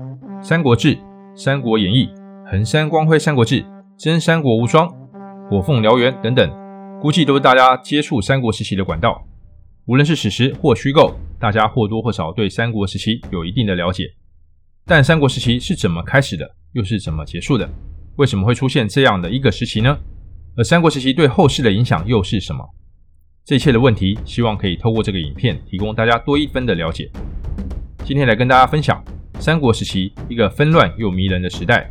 《三国志》《三国演义》《横山光辉三国志》《真三国无双》《火凤燎原》等等，估计都是大家接触三国时期的管道。无论是史实或虚构，大家或多或少对三国时期有一定的了解。但三国时期是怎么开始的，又是怎么结束的？为什么会出现这样的一个时期呢？而三国时期对后世的影响又是什么？这一切的问题，希望可以透过这个影片提供大家多一分的了解。今天来跟大家分享三国时期一个纷乱又迷人的时代。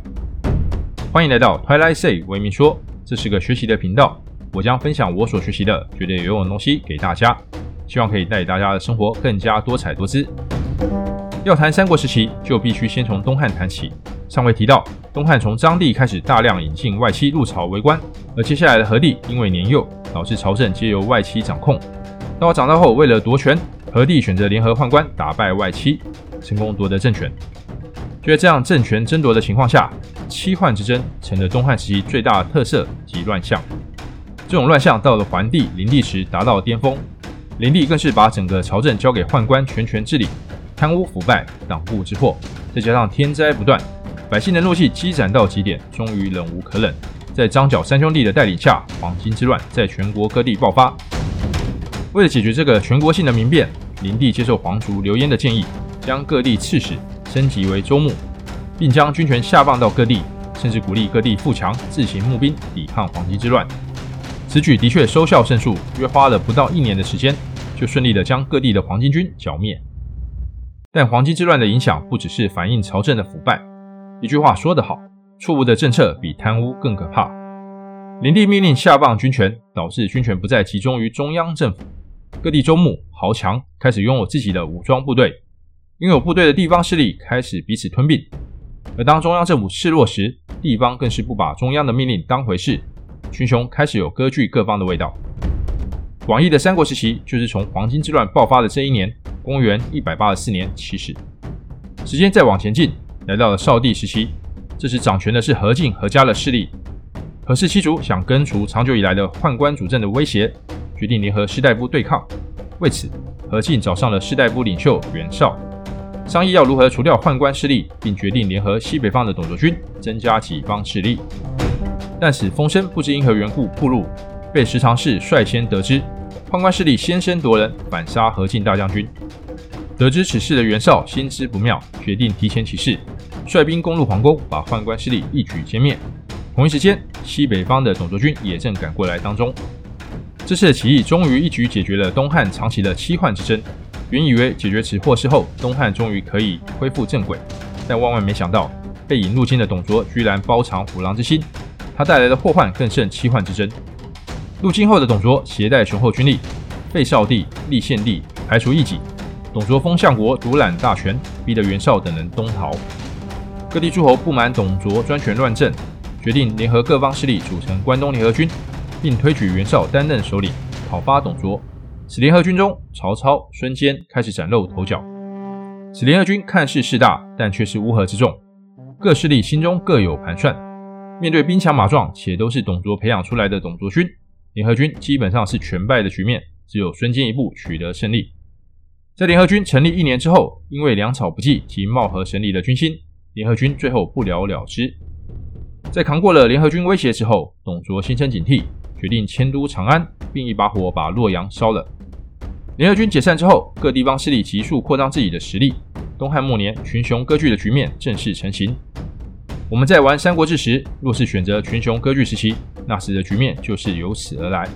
欢迎来到 Twilight Say 维明说，这是个学习的频道，我将分享我所学习的绝对有用的东西给大家，希望可以带大家的生活更加多彩多姿。要谈三国时期，就必须先从东汉谈起。上回提到，东汉从章帝开始大量引进外戚入朝为官，而接下来的何帝因为年幼，导致朝政皆由外戚掌控。到他长大后，为了夺权，何帝选择联合宦官打败外戚，成功夺得政权。就在这样政权争夺的情况下，七宦之争成了东汉时期最大的特色及乱象。这种乱象到了桓帝、灵帝时达到了巅峰，灵帝更是把整个朝政交给宦官全权治理。贪污腐败、党锢之祸，再加上天灾不断，百姓的怒气积攒到极点，终于忍无可忍。在张角三兄弟的带领下，黄巾之乱在全国各地爆发。为了解决这个全国性的民变，灵帝接受皇族刘焉的建议，将各地刺史升级为州牧，并将军权下放到各地，甚至鼓励各地富强自行募兵抵抗黄巾之乱。此举的确收效甚数，约花了不到一年的时间，就顺利地将各地的黄巾军剿灭。但黄巾之乱的影响不只是反映朝政的腐败。一句话说得好，错误的政策比贪污更可怕。灵帝命令下放军权，导致军权不再集中于中央政府，各地州牧豪强开始拥有自己的武装部队，拥有部队的地方势力开始彼此吞并。而当中央政府示弱时，地方更是不把中央的命令当回事，群雄开始有割据各方的味道。广义的三国时期就是从黄巾之乱爆发的这一年。公元一百八十四年起始，时间再往前进，来到了少帝时期。这时掌权的是何进何家的势力。何氏七族想根除长久以来的宦官主政的威胁，决定联合士大夫对抗。为此，何进找上了士大夫领袖袁绍，商议要如何除掉宦官势力，并决定联合西北方的董卓军，增加己方势力。但此风声不知因何缘故暴露，被十常侍率先得知。宦官势力先声夺人，反杀何进大将军。得知此事的袁绍心知不妙，决定提前起事，率兵攻入皇宫，把宦官势力一举歼灭。同一时间，西北方的董卓军也正赶过来当中。这次的起义终于一举解决了东汉长期的七宦之争。原以为解决此祸事后，东汉终于可以恢复正轨，但万万没想到，被引入侵的董卓居然包藏虎狼之心，他带来的祸患更胜七患之争。入京后的董卓携带雄厚军力，废少帝，立献帝，排除异己。董卓封相国，独揽大权，逼得袁绍等人东逃。各地诸侯不满董卓专权乱政，决定联合各方势力组成关东联合军，并推举袁绍担任首领，讨伐董卓。此联合军中，曹操、孙坚开始崭露头角。此联合军看似势大，但却是乌合之众，各势力心中各有盘算。面对兵强马壮且都是董卓培养出来的董卓军。联合军基本上是全败的局面，只有孙坚一部取得胜利。在联合军成立一年之后，因为粮草不济及貌合神离的军心，联合军最后不了了之。在扛过了联合军威胁之后，董卓心生警惕，决定迁都长安，并一把火把洛阳烧了。联合军解散之后，各地方势力急速扩张自己的实力。东汉末年，群雄割据的局面正式成型。我们在玩《三国志》时，若是选择群雄割据时期，那时的局面就是由此而来。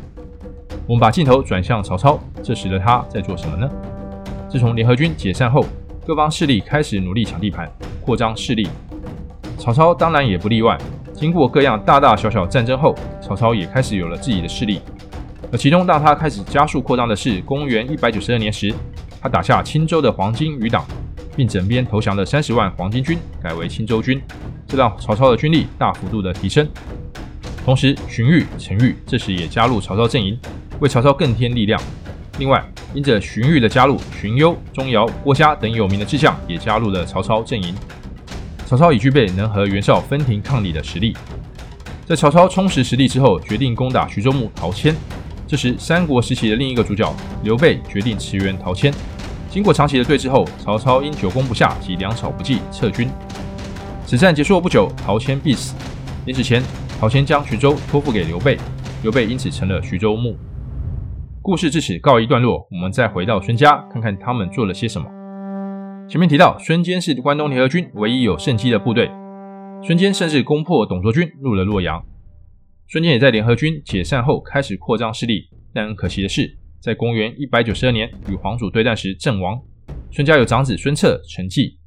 我们把镜头转向曹操，这时的他在做什么呢？自从联合军解散后，各方势力开始努力抢地盘、扩张势力。曹操当然也不例外。经过各样大大小小战争后，曹操也开始有了自己的势力。而其中让他开始加速扩张的是，公元一百九十二年时，他打下青州的黄巾余党，并整编投降了三十万黄巾军，改为青州军。这让曹操的军力大幅度的提升，同时荀彧、陈玉这时也加入曹操阵营，为曹操更添力量。另外，因着荀彧的加入，荀攸、钟繇、郭嘉等有名的智将也加入了曹操阵营。曹操已具备能和袁绍分庭抗礼的实力。在曹操充实实力之后，决定攻打徐州牧陶谦。这时，三国时期的另一个主角刘备决定驰援陶谦，经过长期的对峙后，曹操因久攻不下及粮草不济撤军。此战结束后不久，陶谦必死。临死前，陶谦将徐州托付给刘备，刘备因此成了徐州牧。故事至此告一段落，我们再回到孙家，看看他们做了些什么。前面提到，孙坚是关东联合军唯一有胜机的部队，孙坚甚至攻破董卓军，入了洛阳。孙坚也在联合军解散后开始扩张势力，但很可惜的是，在公元一百九十二年与黄祖对战时阵亡。孙家有长子孙策承继，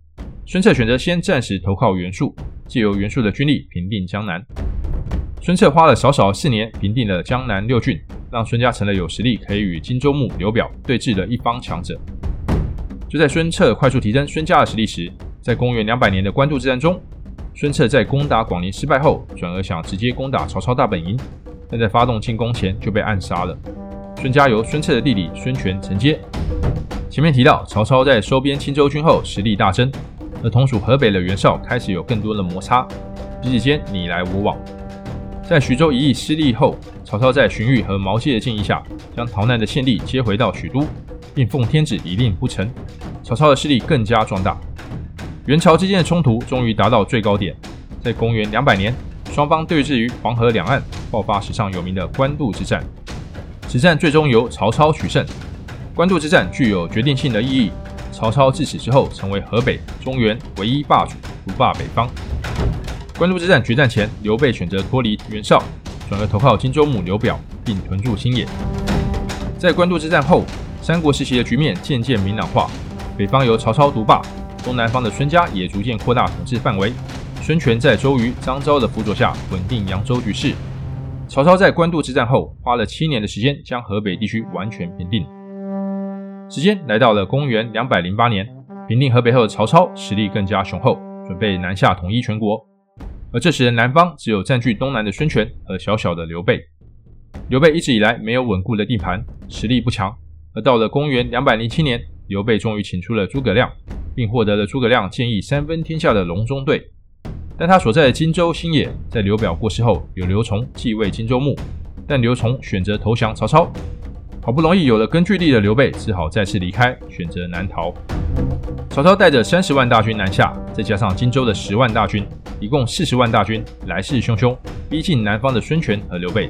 孙策选择先暂时投靠袁术，借由袁术的军力平定江南。孙策花了少少四年平定了江南六郡。让孙家成了有实力可以与荆州牧刘表对峙的一方强者。就在孙策快速提升孙家的实力时，在公元两百年的官渡之战中，孙策在攻打广陵失败后，转而想直接攻打曹操大本营，但在发动进攻前就被暗杀了。孙家由孙策的弟弟孙权承接。前面提到，曹操在收编青州军后实力大增，而同属河北的袁绍开始有更多的摩擦，彼此间你来我往。在徐州一役失利后，曹操在荀彧和毛玠的建议下，将逃难的献帝接回到许都，并奉天子以令不臣。曹操的势力更加壮大。袁曹之间的冲突终于达到最高点，在公元两百年，双方对峙于黄河两岸，爆发史上有名的官渡之战。此战最终由曹操取胜。官渡之战具有决定性的意义。曹操自此之后成为河北、中原唯一霸主，独霸北方。官渡之战决战前，刘备选择脱离袁绍，转而投靠荆州牧刘表，并屯驻新野。在官渡之战后，三国时期的局面渐渐明朗化，北方由曹操独霸，东南方的孙家也逐渐扩大统治范围。孙权在周瑜、张昭的辅佐下，稳定扬州局势。曹操在官渡之战后，花了七年的时间，将河北地区完全平定。时间来到了公元两百零八年，平定河北后的曹操实力更加雄厚，准备南下统一全国。而这时的南方只有占据东南的孙权和小小的刘备。刘备一直以来没有稳固的地盘，实力不强。而到了公元两百零七年，刘备终于请出了诸葛亮，并获得了诸葛亮建议三分天下的隆中对。但他所在的荆州新野，在刘表过世后，由刘琮继位荆州牧，但刘琮选择投降曹操。好不容易有了根据地的刘备，只好再次离开，选择南逃。曹操带着三十万大军南下，再加上荆州的十万大军。一共四十万大军来势汹汹，逼近南方的孙权和刘备。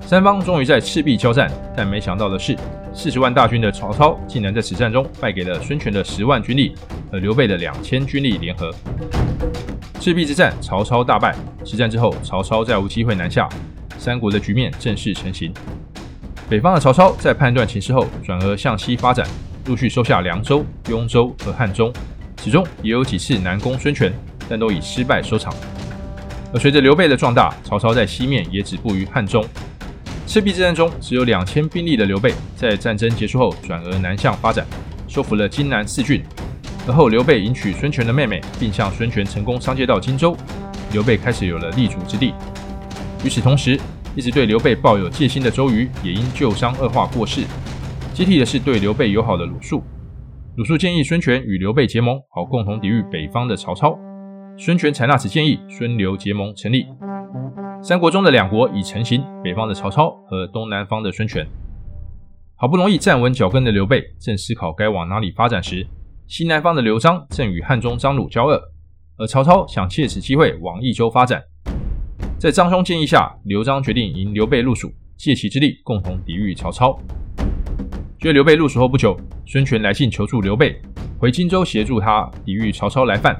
三方终于在赤壁交战，但没想到的是，四十万大军的曹操竟然在此战中败给了孙权的十万军力和刘备的两千军力联合。赤壁之战，曹操大败。此战之后，曹操再无机会南下，三国的局面正式成型。北方的曹操在判断情势后，转而向西发展，陆续收下凉州、雍州和汉中，其中也有几次南攻孙权。但都以失败收场。而随着刘备的壮大，曹操在西面也止步于汉中。赤壁之战中，只有两千兵力的刘备，在战争结束后转而南向发展，收复了荆南四郡。而后刘备迎娶孙权的妹妹，并向孙权成功商借到荆州，刘备开始有了立足之地。与此同时，一直对刘备抱有戒心的周瑜也因旧伤恶化过世，接替的是对刘备友好的鲁肃。鲁肃建议孙权与刘备结盟，好共同抵御北方的曹操。孙权采纳此建议，孙刘结盟成立。三国中的两国已成型，北方的曹操和东南方的孙权。好不容易站稳脚跟的刘备，正思考该往哪里发展时，西南方的刘璋正与汉中张鲁交恶，而曹操想借此机会往益州发展。在张松建议下，刘璋决定迎刘备入蜀，借其之力共同抵御曹操。就刘备入蜀后不久，孙权来信求助刘备，回荆州协助他抵御曹操来犯。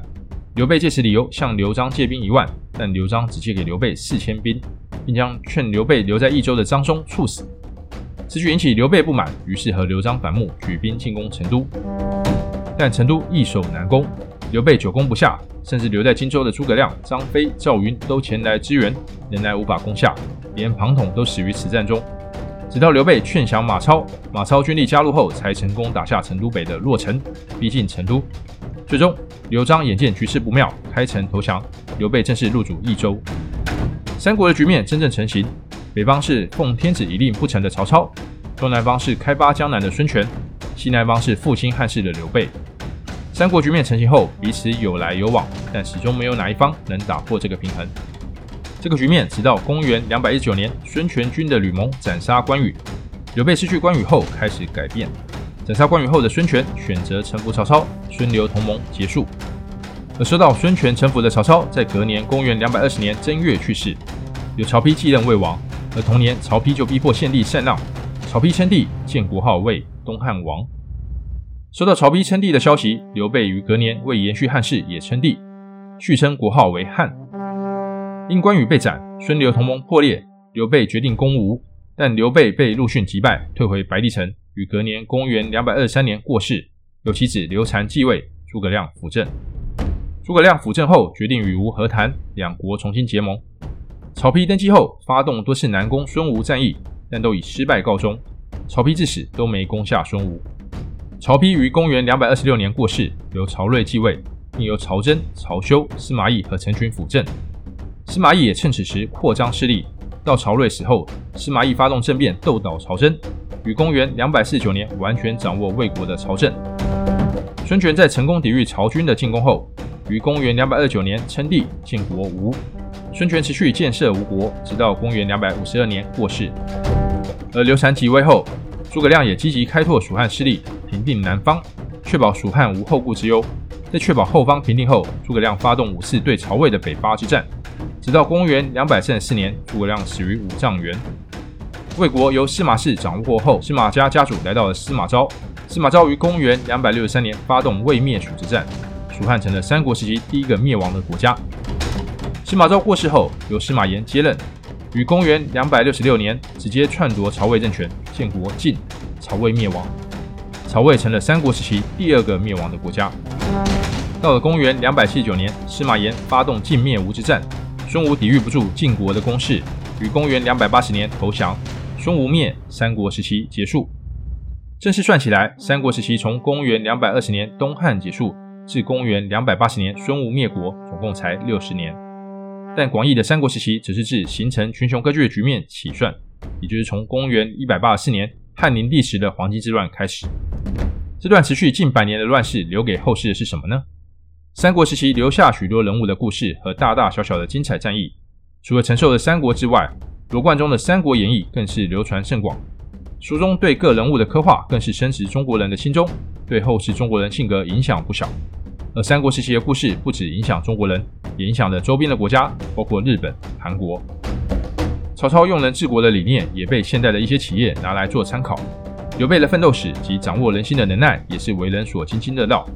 刘备借此理由向刘璋借兵一万，但刘璋只借给刘备四千兵，并将劝刘备留在益州的张松处死。此举引起刘备不满，于是和刘璋反目，举兵进攻成都。但成都易守难攻，刘备久攻不下，甚至留在荆州的诸葛亮、张飞、赵云都前来支援，仍然无法攻下，连庞统都死于此战中。直到刘备劝降马超，马超军力加入后，才成功打下成都北的洛城，逼近成都。最终，刘璋眼见局势不妙，开城投降，刘备正式入主益州。三国的局面真正成型，北方是奉天子以令不臣的曹操，东南方是开发江南的孙权，西南方是复兴汉室的刘备。三国局面成型后，彼此有来有往，但始终没有哪一方能打破这个平衡。这个局面直到公元两百一十九年，孙权军的吕蒙斩杀关羽，刘备失去关羽后开始改变。斩杀关羽后的孙权选择臣服曹操，孙刘同盟结束。而收到孙权臣服的曹操，在隔年公元两百二十年正月去世，由曹丕继任魏王。而同年，曹丕就逼迫献帝禅让，曹丕称帝，建国号为东汉王。收到曹丕称帝的消息，刘备于隔年为延续汉室，也称帝，续称国号为汉。因关羽被斩，孙刘同盟破裂，刘备决定攻吴，但刘备被陆逊击败，退回白帝城。于隔年公元两百二十三年过世，由其子刘禅继位，诸葛亮辅政。诸葛亮辅政后，决定与吴和谈，两国重新结盟。曹丕登基后，发动多次南攻孙吴战役，但都以失败告终。曹丕至死都没攻下孙吴。曹丕于公元两百二十六年过世，由曹睿继位，并由曹真、曹休、司马懿和陈群辅政。司马懿也趁此时扩张势力。到曹睿死后，司马懿发动政变，斗倒曹真。于公元两百四十九年，完全掌握魏国的朝政。孙权在成功抵御曹军的进攻后，于公元两百二九年称帝，建国吴。孙权持续建设吴国，直到公元两百五十二年过世。而刘禅即位后，诸葛亮也积极开拓蜀汉势力，平定南方，确保蜀汉无后顾之忧。在确保后方平定后，诸葛亮发动五次对曹魏的北伐之战，直到公元两百三十四年，诸葛亮死于五丈原。魏国由司马氏掌握过后，司马家家主来到了司马昭。司马昭于公元两百六十三年发动魏灭蜀之战，蜀汉成了三国时期第一个灭亡的国家。司马昭过世后，由司马炎接任，于公元两百六十六年直接篡夺曹魏政权，建国晋，曹魏灭亡。曹魏成了三国时期第二个灭亡的国家。到了公元两百七十九年，司马炎发动晋灭吴之战，孙吴抵御不住晋国的攻势，于公元两百八十年投降。孙吴灭，三国时期结束。正式算起来，三国时期从公元两百二十年东汉结束至公元两百八十年孙吴灭国，总共才六十年。但广义的三国时期只是自形成群雄割据的局面起算，也就是从公元一百八十四年汉灵帝时的黄巾之乱开始。这段持续近百年的乱世，留给后世的是什么呢？三国时期留下许多人物的故事和大大小小的精彩战役。除了陈寿的三国之外，罗贯中的《三国演义》更是流传甚广，书中对各人物的刻画更是深植中国人的心中，对后世中国人性格影响不小。而三国时期的故事不只影响中国人，也影响了周边的国家，包括日本、韩国。曹操用人治国的理念也被现代的一些企业拿来做参考。刘备的奋斗史及掌握人心的能耐也是为人所津津乐道。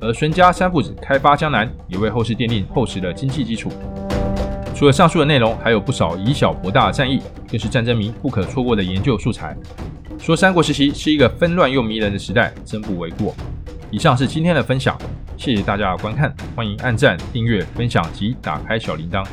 而孙家三父子开发江南，也为后世奠定厚实的经济基础。除了上述的内容，还有不少以小博大的战役，更是战争迷不可错过的研究素材。说三国时期是一个纷乱又迷人的时代，真不为过。以上是今天的分享，谢谢大家的观看，欢迎按赞、订阅、分享及打开小铃铛。